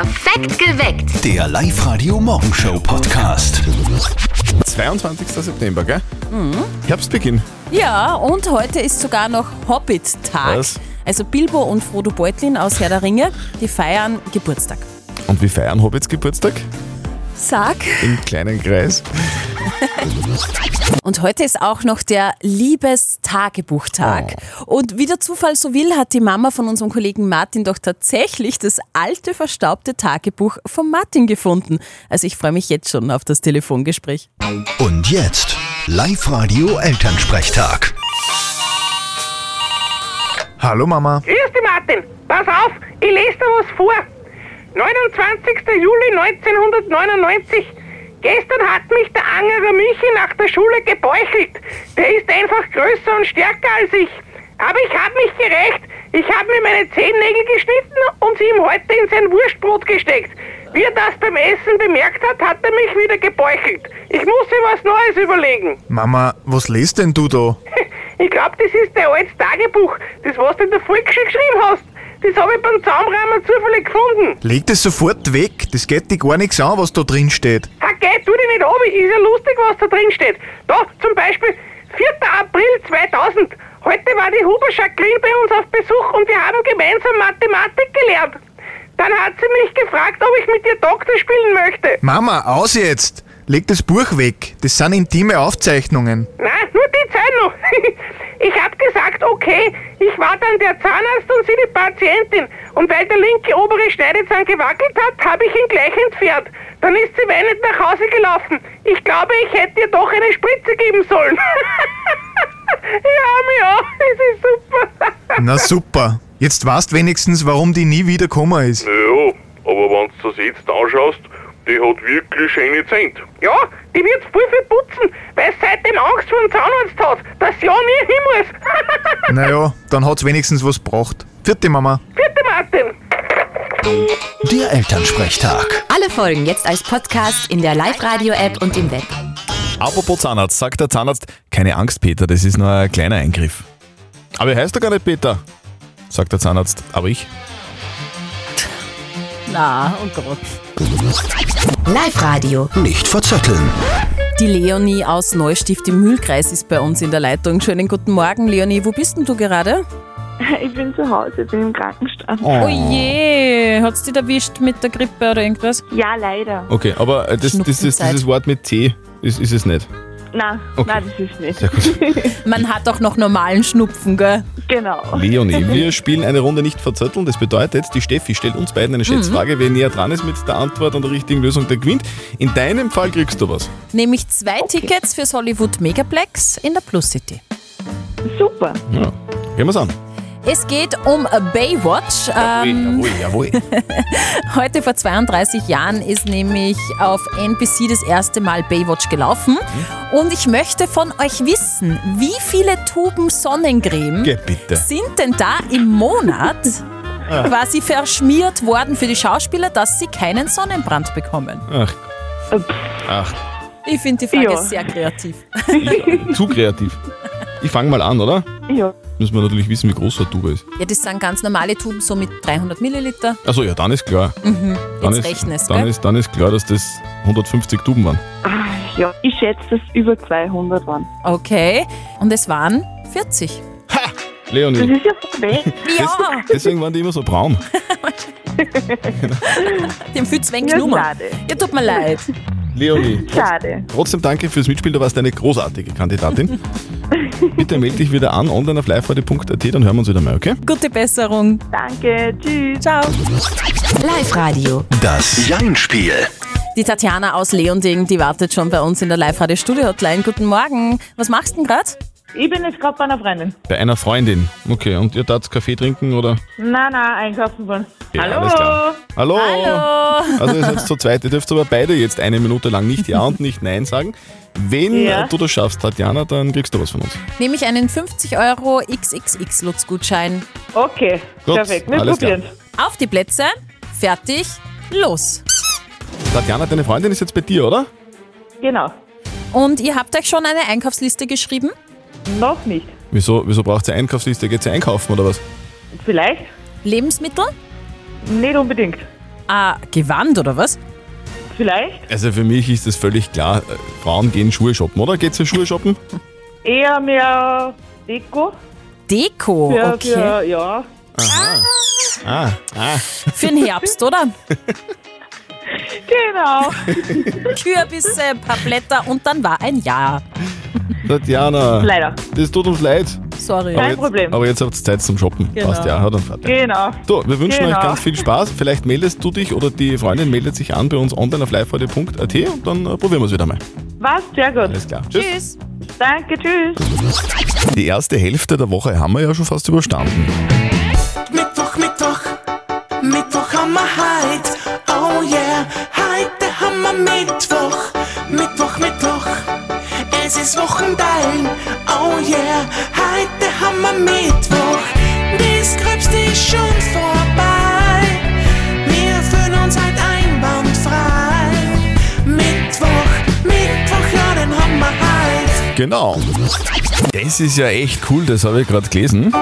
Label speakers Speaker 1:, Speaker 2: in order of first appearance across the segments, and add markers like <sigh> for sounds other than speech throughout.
Speaker 1: Perfekt geweckt.
Speaker 2: Der Live-Radio-Morgenshow-Podcast.
Speaker 3: 22. September, gell? Herbstbeginn.
Speaker 4: Ja, und heute ist sogar noch Hobbit-Tag.
Speaker 3: Was?
Speaker 4: Also Bilbo und Frodo Beutlin aus Herr der Ringe, die feiern Geburtstag.
Speaker 3: Und wie feiern Hobbits Geburtstag?
Speaker 4: Sag.
Speaker 3: Im kleinen Kreis.
Speaker 4: Und heute ist auch noch der Liebestagebuchtag. Und wie der Zufall so will, hat die Mama von unserem Kollegen Martin doch tatsächlich das alte, verstaubte Tagebuch von Martin gefunden. Also ich freue mich jetzt schon auf das Telefongespräch.
Speaker 2: Und jetzt Live-Radio-Elternsprechtag.
Speaker 5: Hallo Mama.
Speaker 6: Grüß dich, Martin. Pass auf, ich lese dir was vor. 29. Juli 1999. Gestern hat mich der Angerer Michi nach der Schule gebäuchelt. Der ist einfach größer und stärker als ich. Aber ich habe mich gerecht. Ich habe mir meine Zehennägel geschnitten und sie ihm heute in sein Wurstbrot gesteckt. Wie er das beim Essen bemerkt hat, hat er mich wieder gebäuchelt. Ich muss mir was Neues überlegen.
Speaker 5: Mama, was lest denn du da? <laughs>
Speaker 6: Ich glaube, das ist dein altes Tagebuch, das was du in der Volksschule geschrieben hast. Das habe ich beim Zaumrahmen zufällig gefunden.
Speaker 5: Leg das sofort weg. Das geht dich gar nichts an, was da drin steht.
Speaker 6: Okay, tu dich nicht ab, ist ja lustig, was da drin steht. Da, zum Beispiel, 4. April 2000. Heute war die Huber Jacqueline bei uns auf Besuch und wir haben gemeinsam Mathematik gelernt. Dann hat sie mich gefragt, ob ich mit ihr Doktor spielen möchte.
Speaker 5: Mama, aus jetzt. Leg das Buch weg. Das sind intime Aufzeichnungen.
Speaker 6: Nein, nur die Zeit noch. <laughs> Ich hab gesagt, okay, ich war dann der Zahnarzt und sie die Patientin. Und weil der linke obere Schneidezahn gewackelt hat, habe ich ihn gleich entfernt. Dann ist sie weinend nach Hause gelaufen. Ich glaube, ich hätte ihr doch eine Spritze geben sollen. <laughs> ja, ja, es ist super. <laughs>
Speaker 5: Na super. Jetzt weißt wenigstens, warum die nie wieder gekommen ist.
Speaker 7: Ja, aber wenn du das jetzt anschaust, die hat wirklich schöne Zähne.
Speaker 6: Ja, die wird voll viel putzen, weil sie seitdem Angst vor dem Zahnarzt hat, dass sie ja nie hin muss. <laughs>
Speaker 5: Naja, dann hat's wenigstens was gebracht. Vierte Mama.
Speaker 6: Bitte, Martin.
Speaker 2: Der Elternsprechtag.
Speaker 1: Alle Folgen jetzt als Podcast in der Live-Radio-App und im Web.
Speaker 3: Apropos Zahnarzt, sagt der Zahnarzt, keine Angst, Peter, das ist nur ein kleiner Eingriff. Aber er heißt doch gar nicht Peter, sagt der Zahnarzt. Aber ich?
Speaker 4: Na, oh Gott.
Speaker 1: Live-Radio.
Speaker 2: Nicht verzetteln.
Speaker 4: Die Leonie aus Neustift im Mühlkreis ist bei uns in der Leitung. Schönen guten Morgen, Leonie. Wo bist denn du gerade? <laughs>
Speaker 8: Ich bin zu Hause, bin im Krankenstand.
Speaker 4: Oh je, hat's dich erwischt mit der Grippe oder irgendwas?
Speaker 8: Ja, leider.
Speaker 3: Okay, aber äh, das, das, das,
Speaker 4: Schnupfenzeit.
Speaker 3: dieses Wort mit T ist, ist es nicht.
Speaker 8: Nein,
Speaker 3: Okay.
Speaker 8: nein, das ist nicht.
Speaker 3: Sehr gut. <laughs>
Speaker 4: Man hat auch noch normalen Schnupfen, gell?
Speaker 8: Genau.
Speaker 3: Leonie, <laughs> wir spielen eine Runde nicht verzötteln. Das bedeutet, die Steffi stellt uns beiden eine Schätzfrage. Wer näher dran ist mit der Antwort und der richtigen Lösung, der gewinnt. In deinem Fall kriegst du was.
Speaker 4: Nämlich zwei Tickets fürs Hollywood Megaplex in der Plus City.
Speaker 8: Super.
Speaker 3: Ja. Gehen wir's an.
Speaker 4: Es geht um Baywatch. Ähm,
Speaker 3: Jawohl, jawohl. <laughs>
Speaker 4: heute vor 32 Jahren ist nämlich auf NBC das erste Mal Baywatch gelaufen. Und ich möchte von euch wissen, wie viele Tuben Sonnencreme
Speaker 3: Geh bitte.
Speaker 4: sind denn da im Monat quasi verschmiert worden für die Schauspieler, dass sie keinen Sonnenbrand bekommen?
Speaker 3: Ach. Ach,
Speaker 4: Ich finde die Frage
Speaker 8: Ja.
Speaker 4: sehr kreativ.
Speaker 3: zu kreativ. Ich fange mal an, oder?
Speaker 8: Ja.
Speaker 3: Müssen wir natürlich wissen, wie groß so eine Tube ist.
Speaker 4: Ja, das sind ganz normale Tuben, so mit 300 Milliliter.
Speaker 3: Achso, ja, dann ist klar. Dann,
Speaker 4: Jetzt
Speaker 3: ist,
Speaker 4: rechnen es,
Speaker 3: dann,
Speaker 4: gell?
Speaker 3: ist, dann ist klar, dass das 150 Tuben waren.
Speaker 8: Ja, ich schätze, dass es über 200 waren.
Speaker 4: Okay, und es waren 40.
Speaker 8: Das
Speaker 3: Leonie,
Speaker 8: ist ja so <laughs> weh.
Speaker 4: Ja,
Speaker 3: deswegen waren die immer so braun. <laughs>
Speaker 4: dem viel zu wenig
Speaker 8: Ja,
Speaker 4: Nummer.
Speaker 8: schade.
Speaker 4: Ja, tut mir leid.
Speaker 3: Leonie,
Speaker 8: Schade.
Speaker 3: trotzdem danke fürs Mitspiel, du warst eine großartige Kandidatin. <laughs> Bitte melde dich wieder an, online auf liveradio.at, dann hören wir uns wieder mal, okay?
Speaker 4: Gute Besserung.
Speaker 8: Danke. Tschüss.
Speaker 4: Ciao.
Speaker 1: Live-Radio.
Speaker 2: Das Jein-Spiel.
Speaker 4: Die Tatjana aus Leonding, die wartet schon bei uns in der Live-Radio-Studio-Hotline. Guten Morgen. Was machst du denn gerade?
Speaker 9: Ich bin jetzt gerade bei einer Freundin.
Speaker 3: Bei einer Freundin. Okay, und ihr tat Kaffee trinken oder?
Speaker 9: Nein, nein, einkaufen wollen.
Speaker 3: Ja,
Speaker 9: Hallo.
Speaker 3: alles klar. Hallo.
Speaker 4: Hallo.
Speaker 3: Also ihr seid zu zweit, ihr dürft aber beide jetzt eine Minute lang nicht Ja und nicht Nein sagen. Wenn
Speaker 9: Ja.
Speaker 3: du das schaffst, Tatjana, dann kriegst du was von uns.
Speaker 4: Nehme ich einen 50 Euro XXX-Lutz-Gutschein.
Speaker 9: Okay,
Speaker 3: Gut,
Speaker 9: perfekt. Wir
Speaker 3: alles klar.
Speaker 9: probieren
Speaker 4: Auf die Plätze. Fertig. Los.
Speaker 3: Tatjana, deine Freundin ist jetzt bei dir, oder?
Speaker 9: Genau.
Speaker 4: Und ihr habt euch schon eine Einkaufsliste geschrieben?
Speaker 9: Noch nicht.
Speaker 3: Wieso, wieso braucht sie Einkaufsliste? Geht sie einkaufen oder was?
Speaker 9: Vielleicht?
Speaker 4: Lebensmittel?
Speaker 9: Nicht unbedingt.
Speaker 4: Ah, Gewand oder was?
Speaker 9: Vielleicht
Speaker 3: Also für mich ist das völlig klar. Äh, Frauen gehen Schuhe shoppen, oder? Geht's für Schuhe shoppen? <laughs>
Speaker 9: eher mehr Deko.
Speaker 4: Deko,
Speaker 9: Für,
Speaker 4: okay.
Speaker 9: für, ja.
Speaker 3: Ah, ah.
Speaker 4: Für den Herbst, oder? <laughs>
Speaker 9: Genau. <laughs>
Speaker 4: Kürbisse, ein paar Blätter und dann war ein Jahr.
Speaker 3: Tatjana,
Speaker 9: Leider.
Speaker 3: das tut uns leid.
Speaker 4: Sorry.
Speaker 9: Kein
Speaker 3: jetzt,
Speaker 9: Problem.
Speaker 3: Aber jetzt habt ihr Zeit zum Shoppen.
Speaker 4: Genau.
Speaker 3: Passt ja, hat dann fertig.
Speaker 9: Genau.
Speaker 3: So, wir wünschen
Speaker 9: Genau.
Speaker 3: euch ganz viel Spaß. Vielleicht meldest du dich oder die Freundin meldet sich an bei uns online auf liveradio.at und dann äh, probieren wir es wieder mal.
Speaker 9: Was? Sehr gut.
Speaker 3: Alles klar. Tschüss.
Speaker 4: Tschüss.
Speaker 9: Danke, tschüss.
Speaker 3: Die erste Hälfte der Woche haben wir ja schon fast überstanden.
Speaker 10: Mittwoch, Mittwoch, Mittwoch haben wir heut. Oh yeah, heute haben wir. Mittwoch, ist Wochenteil. Oh yeah, heute haben wir Mittwoch. Das Gröbste ist schon vorbei. Wir fühlen uns halt einwandfrei. Mittwoch, Mittwoch, ja, den haben wir heut.
Speaker 3: Genau. Das ist ja echt cool, das habe ich gerade gelesen.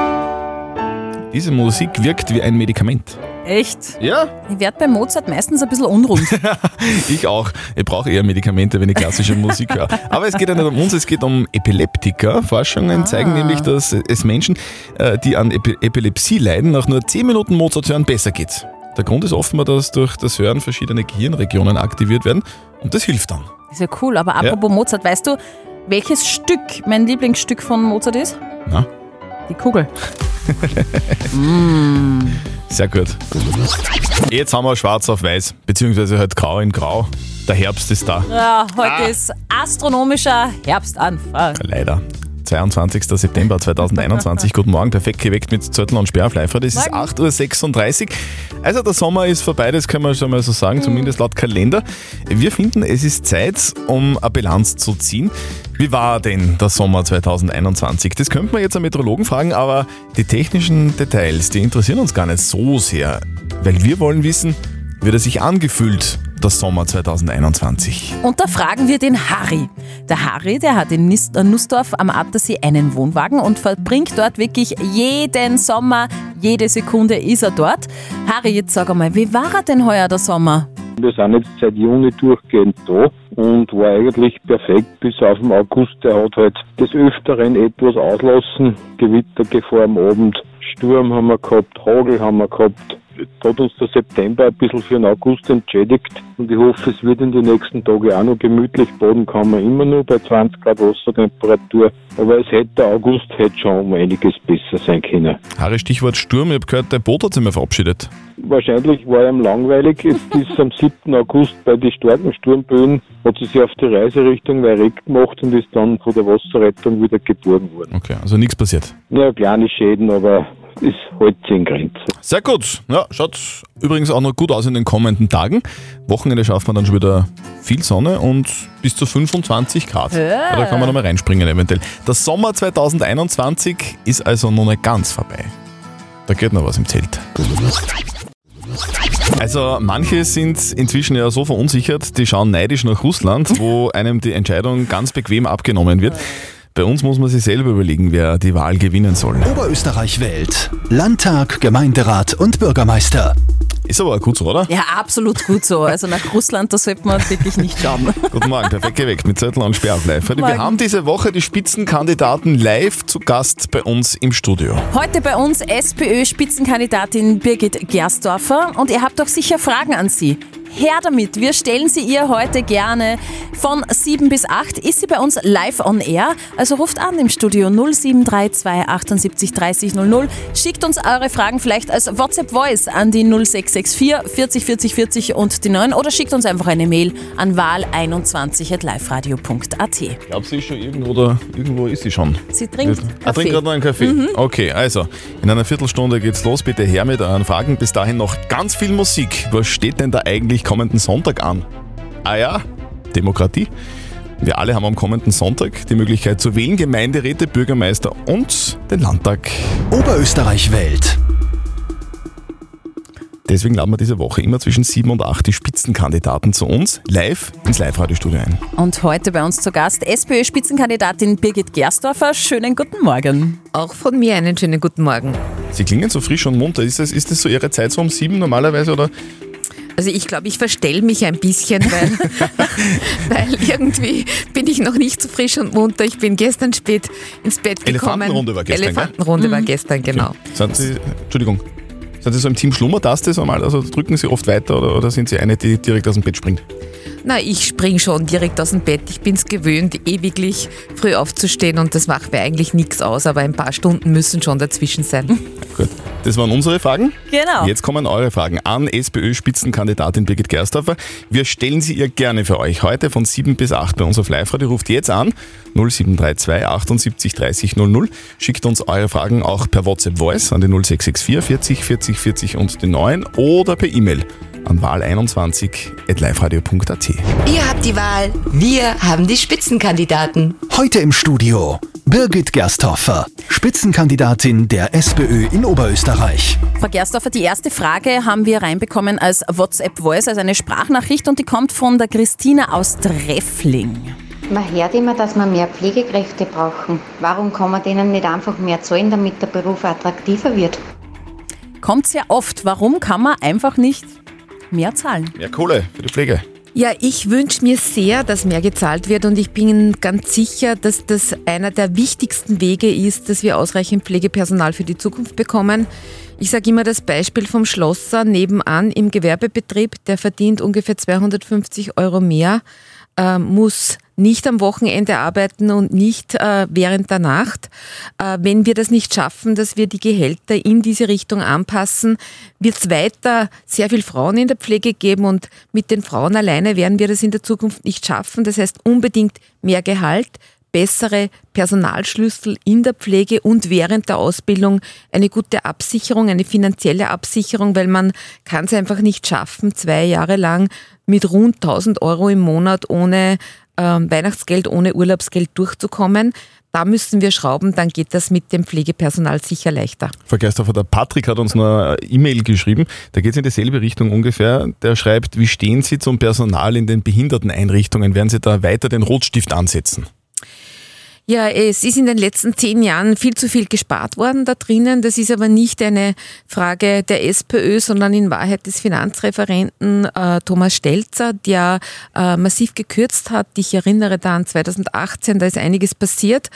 Speaker 3: Diese Musik wirkt wie ein Medikament.
Speaker 4: Echt?
Speaker 3: Ja,
Speaker 4: Ich werde bei Mozart meistens ein bisschen unrund. <laughs>
Speaker 3: ich auch. Ich brauche eher Medikamente, wenn ich klassische Musik höre. Aber es geht ja nicht um uns, es geht um Epileptiker. Forschungen zeigen nämlich, dass es Menschen, äh, die an Epi Epilepsie leiden, nach nur 10 Minuten Mozart hören besser geht. Der Grund ist offenbar, dass durch das Hören verschiedene Gehirnregionen aktiviert werden und das hilft dann.
Speaker 4: Ist ja cool, aber apropos Mozart, weißt du, welches Stück mein Lieblingsstück von Mozart ist?
Speaker 3: Na?
Speaker 4: Die Kugel. <laughs>
Speaker 3: Sehr gut. Jetzt haben wir schwarz auf weiß, beziehungsweise halt grau in grau. Der Herbst ist da.
Speaker 4: Ja, heute ist astronomischer Herbstanfang.
Speaker 3: Leider. 22. September 2021. Guten Morgen, perfekt geweckt mit Zöttl und Sperrfleifer. Das ist 8.36 Uhr. Also der Sommer ist vorbei, das können wir schon mal so sagen, zumindest laut Kalender. Wir finden, es ist Zeit, um eine Bilanz zu ziehen. Wie war denn der Sommer 2021? Das könnte man jetzt einen Meteorologen fragen, aber die technischen Details, die interessieren uns gar nicht so sehr. Weil wir wollen wissen, wie er sich angefühlt, der Sommer 2021.
Speaker 4: Und da fragen wir den Harry. Der Harry, der hat in äh, Nussdorf am Attersee einen Wohnwagen und verbringt dort wirklich jeden Sommer, jede Sekunde ist er dort. Harry, jetzt sag einmal, wie war er denn heuer der Sommer?
Speaker 11: Wir sind jetzt seit Juni durchgehend da und war eigentlich perfekt bis auf den August. Der hat halt des Öfteren etwas auslassen. Gewittergefahr am Abend, Sturm haben wir gehabt, Hagel haben wir gehabt. Hat uns der September ein bisschen für den August entschädigt und ich hoffe, es wird in den nächsten Tagen auch noch gemütlich. Baden kann man immer nur bei 20 Grad Wassertemperatur, aber es hätte der August hätte schon um einiges besser sein können.
Speaker 3: Harry, Stichwort Sturm, ich habe gehört, der Boot hat sich mal verabschiedet.
Speaker 11: Wahrscheinlich war ihm langweilig. Jetzt <laughs> ist am 7. August bei den starken Sturmböen, hat sie sich auf die Reise Richtung Weirek gemacht und ist dann von der Wasserrettung wieder geborgen worden.
Speaker 3: Okay, also nichts passiert.
Speaker 11: Ja, kleine Schäden, aber ist halt in Grenzen.
Speaker 3: Sehr gut. Ja, schaut übrigens auch noch gut aus in den kommenden Tagen. Wochenende schafft man dann schon wieder viel Sonne und bis zu 25 Grad.
Speaker 4: Ja.
Speaker 3: Da kann man nochmal reinspringen eventuell. Der Sommer 2021 ist also noch nicht ganz vorbei. Da geht noch was im Zelt. Also manche sind inzwischen ja so verunsichert, die schauen neidisch nach Russland, wo einem die Entscheidung ganz bequem abgenommen wird. Bei uns muss man sich selber überlegen, wer die Wahl gewinnen soll.
Speaker 2: Oberösterreich wählt. Landtag, Gemeinderat und Bürgermeister.
Speaker 3: Ist aber auch gut so, oder?
Speaker 4: Ja, absolut gut so. Also nach Russland, da sollte man wirklich nicht schauen. <laughs>
Speaker 3: Guten Morgen, perfekt geweckt mit Zettel und Sperr live. Wir haben diese Woche die Spitzenkandidaten live zu Gast bei uns im Studio.
Speaker 4: Heute bei uns SPÖ-Spitzenkandidatin Birgit Gersdorfer und ihr habt doch sicher Fragen an sie. Her damit, wir stellen sie ihr heute gerne. Von 7 bis 8 ist sie bei uns live on air. Also ruft an im Studio 0732 78 30 00. Schickt uns eure Fragen vielleicht als WhatsApp-Voice an die 0664 40 40 40 und die 9 oder schickt uns einfach eine Mail an wahl21.liferadio.at.
Speaker 3: Ich glaube, sie ist schon irgendwo da, irgendwo ist sie schon.
Speaker 4: Sie trinkt
Speaker 3: Ah,
Speaker 4: Kaffee.
Speaker 3: trinkt gerade noch einen Kaffee.
Speaker 4: Mhm.
Speaker 3: Okay, also, in einer Viertelstunde geht's los. Bitte her mit euren Fragen. Bis dahin noch ganz viel Musik. Was steht denn da eigentlich kommenden Sonntag an? Ah ja, Demokratie. Wir alle haben am kommenden Sonntag die Möglichkeit zu wählen, Gemeinderäte, Bürgermeister und den Landtag.
Speaker 2: Oberösterreich wählt.
Speaker 3: Deswegen laden wir diese Woche immer zwischen 7 und 8 die Spitzenkandidaten zu uns live ins Live-Radio-Studio ein.
Speaker 4: Und heute bei uns zu Gast SPÖ-Spitzenkandidatin Birgit Gersdorfer. Schönen guten Morgen.
Speaker 12: Auch von mir einen schönen guten Morgen.
Speaker 3: Sie klingen so frisch und munter. Ist das, ist das so Ihre Zeit so um 7 normalerweise oder?
Speaker 12: Also ich glaube, ich verstell mich ein bisschen, weil, <laughs> weil irgendwie bin ich noch nicht so frisch und munter. Ich bin gestern spät ins Bett gekommen.
Speaker 3: Elefantenrunde war gestern, gell?
Speaker 12: Elefantenrunde war gestern, genau.
Speaker 3: Sind Sie, Entschuldigung, sind Sie so im Team Schlummertaste so mal? Also drücken Sie oft weiter oder, oder sind Sie eine, die direkt aus dem Bett springt?
Speaker 12: Na, ich spring schon direkt aus dem Bett. Ich bin's gewöhnt, ewiglich früh aufzustehen und das macht mir eigentlich nichts aus, aber ein paar Stunden müssen schon dazwischen sein.
Speaker 3: Gut, das waren unsere Fragen.
Speaker 4: Genau.
Speaker 3: Jetzt kommen eure Fragen an SPÖ-Spitzenkandidatin Birgit Gersdorfer. Wir stellen sie ihr gerne für euch heute von 7 bis 8 bei uns auf Live-Radio. Ruft jetzt an 0732 78 30 00. Schickt uns eure Fragen auch per WhatsApp Voice an die 0664 40 40 40 und den 9 oder per E-Mail an wahl21.liveradio.at.
Speaker 1: Ihr habt die Wahl, wir haben die Spitzenkandidaten.
Speaker 2: Heute im Studio Birgit Gersthofer, Spitzenkandidatin der SPÖ in Oberösterreich.
Speaker 4: Frau Gersdorfer, die erste Frage haben wir reinbekommen als WhatsApp-Voice, also eine Sprachnachricht und die kommt von der Christina aus Treffling.
Speaker 13: Man hört immer, dass wir mehr Pflegekräfte brauchen. Warum kann man denen nicht einfach mehr zahlen, damit der Beruf attraktiver wird?
Speaker 4: Kommt sehr oft. Warum kann man einfach nicht mehr zahlen?
Speaker 3: Mehr Kohle für die Pflege.
Speaker 12: Ja, ich wünsche mir sehr, dass mehr gezahlt wird und ich bin ganz sicher, dass das einer der wichtigsten Wege ist, dass wir ausreichend Pflegepersonal für die Zukunft bekommen. Ich sage immer das Beispiel vom Schlosser nebenan im Gewerbebetrieb, der verdient ungefähr 250 Euro mehr, äh, muss nicht am Wochenende arbeiten und nicht äh, während der Nacht. Äh, wenn wir das nicht schaffen, dass wir die Gehälter in diese Richtung anpassen, wird es weiter sehr viel Frauen in der Pflege geben und mit den Frauen alleine werden wir das in der Zukunft nicht schaffen. Das heißt unbedingt mehr Gehalt, bessere Personalschlüssel in der Pflege und während der Ausbildung eine gute Absicherung, eine finanzielle Absicherung, weil man kann es einfach nicht schaffen, zwei Jahre lang mit rund 1000 Euro im Monat ohne ähm, Weihnachtsgeld, ohne Urlaubsgeld durchzukommen. Da müssen wir schrauben, dann geht das mit dem Pflegepersonal sicher leichter.
Speaker 3: Frau Geisdorfer, der Patrick hat uns eine E-Mail geschrieben, da geht es in dieselbe Richtung ungefähr. Der schreibt, wie stehen Sie zum Personal in den Behinderteneinrichtungen? Werden Sie da weiter den Rotstift ansetzen?
Speaker 12: Ja, es ist in den letzten zehn Jahren viel zu viel gespart worden da drinnen. Das ist aber nicht eine Frage der SPÖ, sondern in Wahrheit des Finanzreferenten äh, Thomas Stelzer, der äh, massiv gekürzt hat. Ich erinnere da an 2018, da ist einiges passiert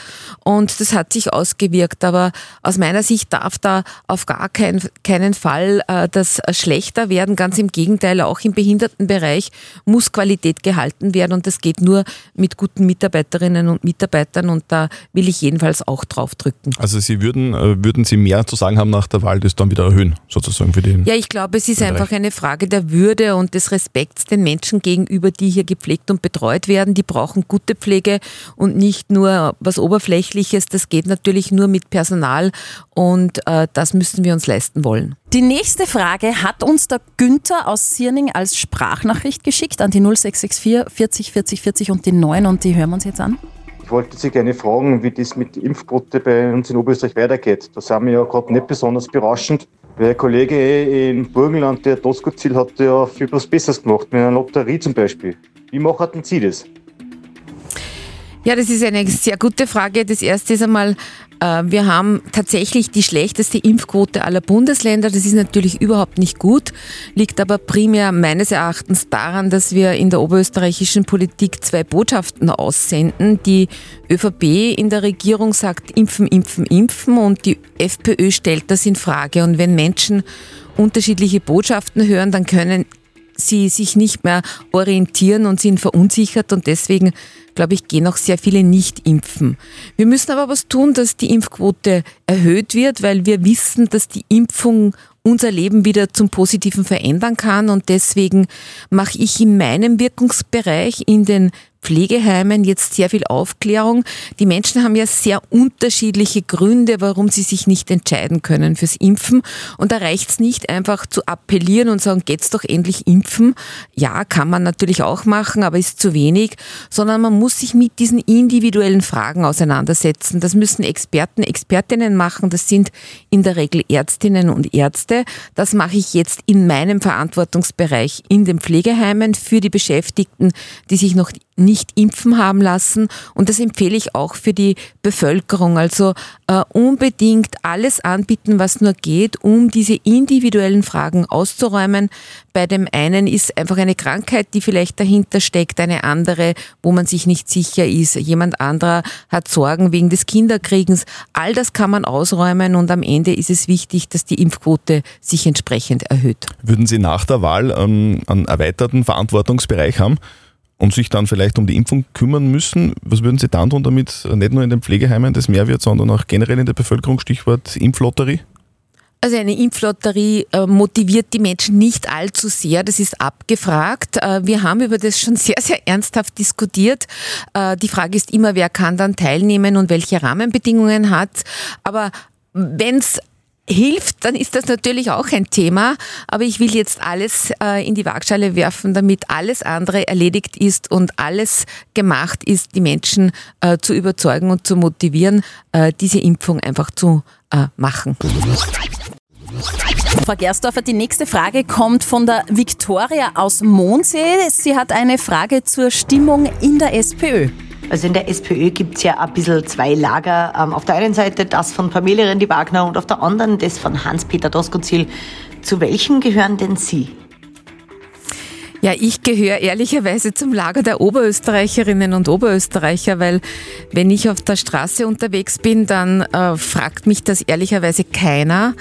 Speaker 12: und das hat sich ausgewirkt. Aber aus meiner Sicht darf da auf gar kein, keinen Fall äh, das schlechter werden. Ganz im Gegenteil, auch im Behindertenbereich muss Qualität gehalten werden und das geht nur mit guten Mitarbeiterinnen und Mitarbeitern und da will ich jedenfalls auch drauf drücken.
Speaker 3: Also Sie würden, äh, würden Sie mehr zu sagen haben nach der Wahl, das dann wieder erhöhen, sozusagen für den.
Speaker 12: Ja, ich glaube, es ist einfach eine Frage der Würde und des Respekts den Menschen gegenüber, die hier gepflegt und betreut werden. Die brauchen gute Pflege und nicht nur was Oberflächliches. Das geht natürlich nur mit Personal und äh, das müssen wir uns leisten wollen.
Speaker 4: Die nächste Frage hat uns der Günther aus Sierning als Sprachnachricht geschickt an die 0664 40 40 40 und die 9 und die hören wir uns jetzt an.
Speaker 14: Ich wollte Sie gerne fragen, wie das mit der Impfquote bei uns in Oberösterreich weitergeht. Da sind wir ja gerade nicht besonders berauschend. Weil ein Kollege im Burgenland, der Doskozil, hat ja viel was Besseres gemacht, mit einer Lotterie zum Beispiel. Wie machen Sie das?
Speaker 12: Ja, das ist eine sehr gute Frage. Das erste ist einmal, wir haben tatsächlich die schlechteste Impfquote aller Bundesländer. Das ist natürlich überhaupt nicht gut, liegt aber primär meines Erachtens daran, dass wir in der oberösterreichischen Politik zwei Botschaften aussenden. Die ÖVP in der Regierung sagt impfen, impfen, impfen und die FPÖ stellt das in Frage. Und wenn Menschen unterschiedliche Botschaften hören, dann können sie sich nicht mehr orientieren und sind verunsichert und deswegen, glaube ich, gehen auch sehr viele nicht impfen. Wir müssen aber was tun, dass die Impfquote erhöht wird, weil wir wissen, dass die Impfung unser Leben wieder zum Positiven verändern kann und deswegen mache ich in meinem Wirkungsbereich in den Pflegeheimen jetzt sehr viel Aufklärung. Die Menschen haben ja sehr unterschiedliche Gründe, warum sie sich nicht entscheiden können fürs Impfen. Und da reicht es nicht einfach zu appellieren und sagen, geht's doch endlich impfen. Ja, kann man natürlich auch machen, aber ist zu wenig, sondern man muss sich mit diesen individuellen Fragen auseinandersetzen. Das müssen Experten, Expertinnen machen. Das sind in der Regel Ärztinnen und Ärzte. Das mache ich jetzt in meinem Verantwortungsbereich in den Pflegeheimen für die Beschäftigten, die sich noch nicht impfen haben lassen. Und das empfehle ich auch für die Bevölkerung. Also äh, unbedingt alles anbieten, was nur geht, um diese individuellen Fragen auszuräumen. Bei dem einen ist einfach eine Krankheit, die vielleicht dahinter steckt, eine andere, wo man sich nicht sicher ist. Jemand anderer hat Sorgen wegen des Kinderkriegens. All das kann man ausräumen und am Ende ist es wichtig, dass die Impfquote sich entsprechend erhöht.
Speaker 3: Würden Sie nach der Wahl ähm, einen erweiterten Verantwortungsbereich haben? Und sich dann vielleicht um die Impfung kümmern müssen. Was würden Sie dann tun, damit nicht nur in den Pflegeheimen das mehr wird, sondern auch generell in der Bevölkerung, Stichwort Impflotterie?
Speaker 12: Also eine Impflotterie äh, motiviert die Menschen nicht allzu sehr, das ist abgefragt. Äh, wir haben über das schon sehr, sehr ernsthaft diskutiert. Äh, die Frage ist immer, wer kann dann teilnehmen und welche Rahmenbedingungen hat. Aber wenn es hilft, dann ist das natürlich auch ein Thema. Aber ich will jetzt alles äh, in die Waagschale werfen, damit alles andere erledigt ist und alles gemacht ist, die Menschen äh, zu überzeugen und zu motivieren, äh, diese Impfung einfach zu äh, machen.
Speaker 4: Frau Gersdorfer, die nächste Frage kommt von der Viktoria aus Mondsee. Sie hat eine Frage zur Stimmung in der SPÖ.
Speaker 15: Also in der SPÖ gibt es ja ein bisschen zwei Lager. Ähm, auf der einen Seite das von Pamela Rendi-Wagner und auf der anderen das von Hans-Peter Doskozil. Zu welchem gehören denn Sie?
Speaker 12: Ja, ich gehöre ehrlicherweise zum Lager der Oberösterreicherinnen und Oberösterreicher, weil wenn ich auf der Straße unterwegs bin, dann äh, fragt mich das ehrlicherweise keiner.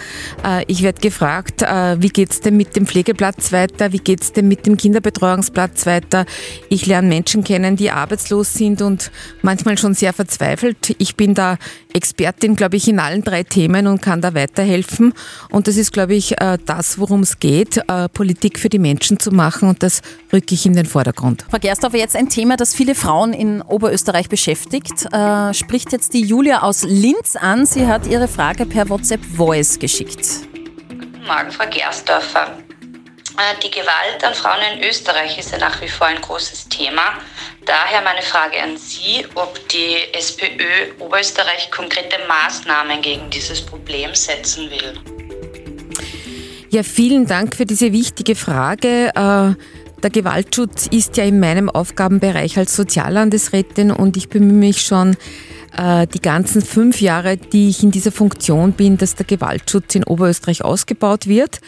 Speaker 12: Äh, ich werde gefragt, äh, wie geht's denn mit dem Pflegeplatz weiter? Wie geht's denn mit dem Kinderbetreuungsplatz weiter? Ich lerne Menschen kennen, die arbeitslos sind und manchmal schon sehr verzweifelt. Ich bin da Expertin, glaube ich, in allen drei Themen und kann da weiterhelfen. Und das ist, glaube ich, äh, das, worum es geht, äh, Politik für die Menschen zu machen. Und das rücke ich in den Vordergrund.
Speaker 4: Frau Gerstorfer, jetzt ein Thema, das viele Frauen in Oberösterreich beschäftigt. Äh, spricht jetzt die Julia aus Linz an. Sie hat ihre Frage per WhatsApp Voice geschickt.
Speaker 16: Guten Morgen, Frau Gerstorfer. Die Gewalt an Frauen in Österreich ist ja nach wie vor ein großes Thema. Daher meine Frage an Sie, ob die SPÖ Oberösterreich konkrete Maßnahmen gegen dieses Problem setzen will.
Speaker 12: Ja, vielen Dank für diese wichtige Frage. Äh, der Gewaltschutz ist ja in meinem Aufgabenbereich als Soziallandesrätin und ich bemühe mich schon äh, die ganzen fünf Jahre, die ich in dieser Funktion bin, dass der Gewaltschutz in Oberösterreich ausgebaut wird.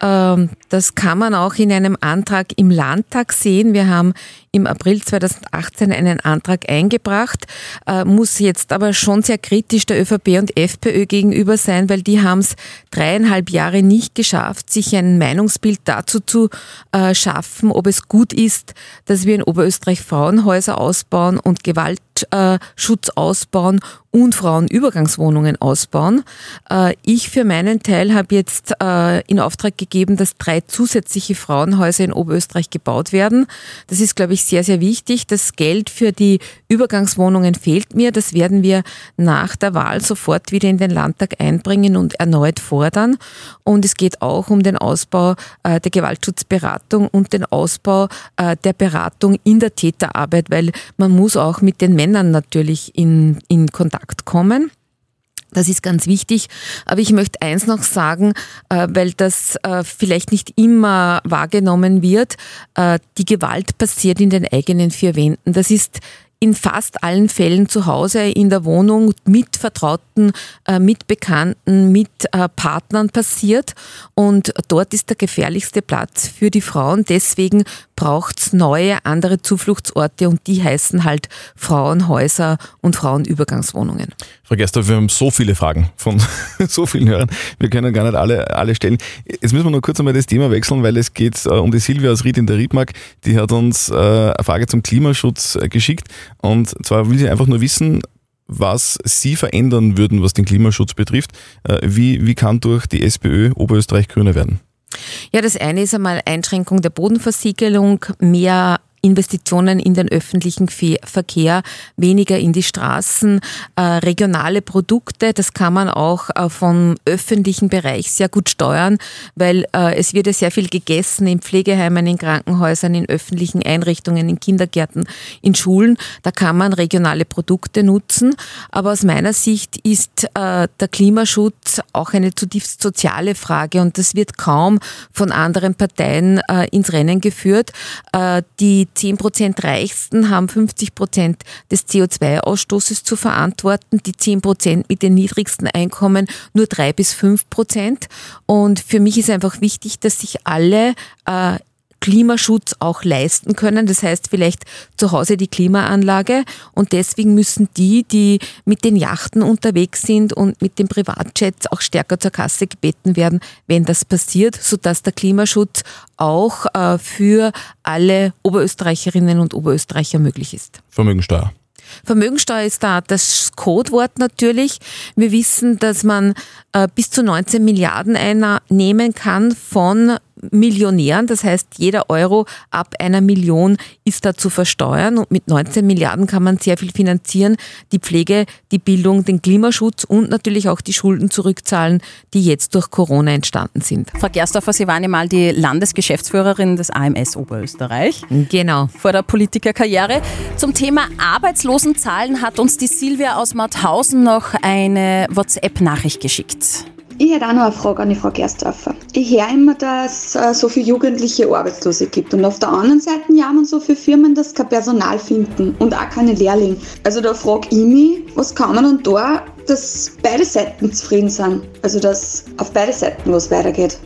Speaker 12: Ähm, das kann man auch in einem Antrag im Landtag sehen. Wir haben im April 2018 einen Antrag eingebracht, äh, muss jetzt aber schon sehr kritisch der ÖVP und FPÖ gegenüber sein, weil die haben es dreieinhalb Jahre nicht geschafft, sich ein Meinungsbild dazu zu äh, schaffen, ob es gut ist, dass wir in Oberösterreich Frauenhäuser ausbauen und Gewaltschutz ausbauen und Frauenübergangswohnungen ausbauen. Äh, ich für meinen Teil habe jetzt äh, in Auftrag gegeben, dass drei zusätzliche Frauenhäuser in Oberösterreich gebaut werden. Das ist, glaube ich, sehr, sehr wichtig. Das Geld für die Übergangswohnungen fehlt mir. Das werden wir nach der Wahl sofort wieder in den Landtag einbringen und erneut fordern. Und es geht auch um den Ausbau äh, der Gewaltschutzberatung und den Ausbau der Beratung in der Täterarbeit, weil man muss auch mit den Männern natürlich in, in Kontakt Kontakt kommen. Das ist ganz wichtig. Aber ich möchte eins noch sagen, äh, weil das äh, vielleicht nicht immer wahrgenommen wird. Äh, die Gewalt passiert in den eigenen vier Wänden. Das ist in fast allen Fällen zu Hause in der Wohnung mit Vertrauten, mit Bekannten, mit Partnern passiert. Und dort ist der gefährlichste Platz für die Frauen. Deswegen braucht es neue, andere Zufluchtsorte und die heißen halt Frauenhäuser und Frauenübergangswohnungen.
Speaker 3: Frau Gerster, wir haben so viele Fragen von <laughs> so vielen Hörern. Wir können gar nicht alle, alle stellen. Jetzt müssen wir nur kurz einmal das Thema wechseln, weil es geht äh, um die Silvia aus Ried in der Riedmark. Die hat uns äh, eine Frage zum Klimaschutz äh, geschickt. Und zwar will sie einfach nur wissen, was Sie verändern würden, was den Klimaschutz betrifft. Wie, wie kann durch die SPÖ Oberösterreich grüner werden?
Speaker 12: Ja, das eine ist einmal Einschränkung der Bodenversiegelung, mehr Investitionen in den öffentlichen Verkehr, weniger in die Straßen, äh, regionale Produkte. Das kann man auch äh, vom öffentlichen Bereich sehr gut steuern, weil äh, es wird ja sehr viel gegessen in Pflegeheimen, in Krankenhäusern, in öffentlichen Einrichtungen, in Kindergärten, in Schulen. Da kann man regionale Produkte nutzen. Aber aus meiner Sicht ist der Klimaschutz auch eine zutiefst soziale Frage und das wird kaum von anderen Parteien ins Rennen geführt. Die 10% Reichsten haben 50% des CO2-Ausstoßes zu verantworten, die 10% mit den niedrigsten Einkommen nur 3 bis 5%. Und für mich ist einfach wichtig, dass sich alle äh, Klimaschutz auch leisten können. Das heißt vielleicht zu Hause die Klimaanlage und deswegen müssen die, die mit den Yachten unterwegs sind und mit den Privatjets auch stärker zur Kasse gebeten werden, wenn das passiert, sodass der Klimaschutz auch äh, für alle Oberösterreicherinnen und Oberösterreicher möglich ist.
Speaker 3: Vermögensteuer.
Speaker 12: Vermögensteuer ist da das Codewort natürlich. Wir wissen, dass man äh, bis zu 19 Milliarden einnehmen kann von Millionären. Das heißt, jeder Euro ab einer Million ist da zu versteuern und mit 19 Milliarden kann man sehr viel finanzieren. Die Pflege, die Bildung, den Klimaschutz und natürlich auch die Schulden zurückzahlen, die jetzt durch Corona entstanden sind.
Speaker 4: Frau Gerstdorfer, Sie waren ja mal die Landesgeschäftsführerin des AMS Oberösterreich.
Speaker 12: Genau.
Speaker 4: Vor der Politikerkarriere. Zum Thema Arbeitslosenzahlen hat uns die Silvia aus Mauthausen noch eine WhatsApp-Nachricht geschickt.
Speaker 17: Ich hätte auch noch eine Frage an die Frau Gerstdorfer. Ich höre immer, dass es äh, so viele jugendliche Arbeitslose gibt. Und auf der anderen Seite jammern so viele Firmen, dass sie kein Personal finden und auch keine Lehrlinge. Also da frage ich mich, was kann man dann da, dass beide Seiten zufrieden sind? Also dass auf beide Seiten was weitergeht.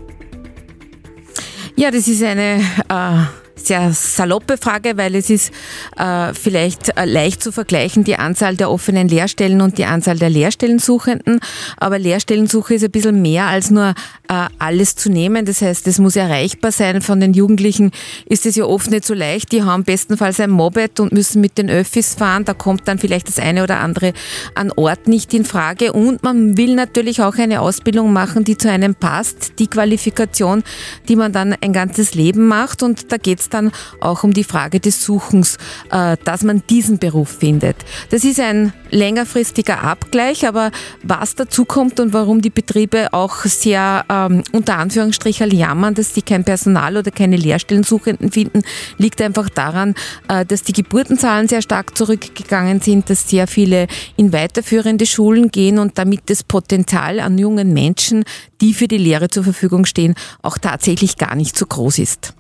Speaker 12: Ja, das ist eine äh, sehr saloppe Frage, weil es ist äh, vielleicht äh, leicht zu vergleichen, die Anzahl der offenen Lehrstellen und die Anzahl der Lehrstellensuchenden. Aber Lehrstellensuche ist ein bisschen mehr als nur äh, alles zu nehmen. Das heißt, es muss erreichbar sein. Von den Jugendlichen ist es ja oft nicht so leicht. Die haben bestenfalls ein Moped und müssen mit den Öffis fahren. Da kommt dann vielleicht das eine oder andere an Ort nicht in Frage. Und man will natürlich auch eine Ausbildung machen, die zu einem passt. Die Qualifikation, die man dann ein ganzes Leben macht. Und da geht es dann auch um die Frage des Suchens, äh, dass man diesen Beruf findet. Das ist ein längerfristiger Abgleich, aber was dazu kommt und warum die Betriebe auch sehr ähm, unter Anführungsstrichen jammern, dass sie kein Personal oder keine Lehrstellensuchenden finden, liegt einfach daran, äh, dass die Geburtenzahlen sehr stark zurückgegangen sind, dass sehr viele in weiterführende Schulen gehen und damit das Potenzial an jungen Menschen, die für die Lehre zur Verfügung stehen, auch tatsächlich gar nicht so groß ist.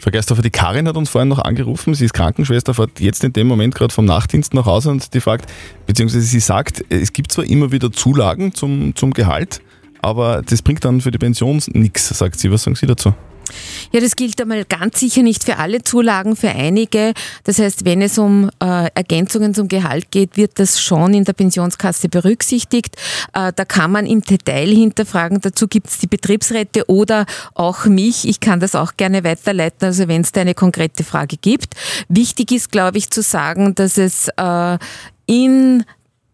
Speaker 3: Frau Geisthofer, die Karin hat uns vorhin noch angerufen. Sie ist Krankenschwester, fährt jetzt in dem Moment gerade vom Nachtdienst nach Hause und die fragt, beziehungsweise sie sagt, es gibt zwar immer wieder Zulagen zum, zum Gehalt, aber das bringt dann für die Pension nichts, sagt sie. Was sagen Sie dazu?
Speaker 12: Ja, das gilt einmal ganz sicher nicht für alle Zulagen, für einige. Das heißt, wenn es um äh, Ergänzungen zum Gehalt geht, wird das schon in der Pensionskasse berücksichtigt. Äh, da kann man im Detail hinterfragen. Dazu gibt es die Betriebsräte oder auch mich. Ich kann das auch gerne weiterleiten, also wenn es da eine konkrete Frage gibt. Wichtig ist, glaube ich, zu sagen, dass es äh, in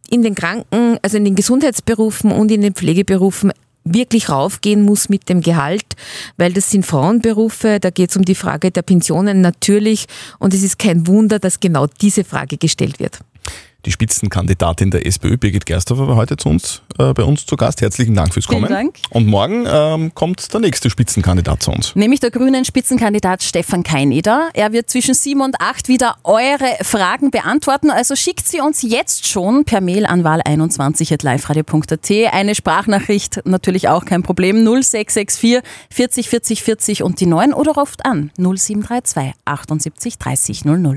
Speaker 12: in den Kranken, also in den Gesundheitsberufen und in den Pflegeberufen wirklich raufgehen muss mit dem Gehalt, weil das sind Frauenberufe, da geht es um die Frage der Pensionen natürlich und es ist kein Wunder, dass genau diese Frage gestellt wird.
Speaker 3: Die Spitzenkandidatin der SPÖ, Birgit Gersthofer, war heute zu uns, äh, bei uns zu Gast. Herzlichen Dank fürs Kommen.
Speaker 4: Vielen Dank.
Speaker 3: Und morgen ähm, kommt der nächste Spitzenkandidat zu uns.
Speaker 4: Nämlich der grünen Spitzenkandidat Stefan Keineder. Er wird zwischen 7 und 8 wieder eure Fragen beantworten. Also schickt sie uns jetzt schon per Mail an wahl21.liveradio.at. Eine Sprachnachricht natürlich auch kein Problem. 0664 40 40 40 und die 9 oder ruft an 0732 78 30 00.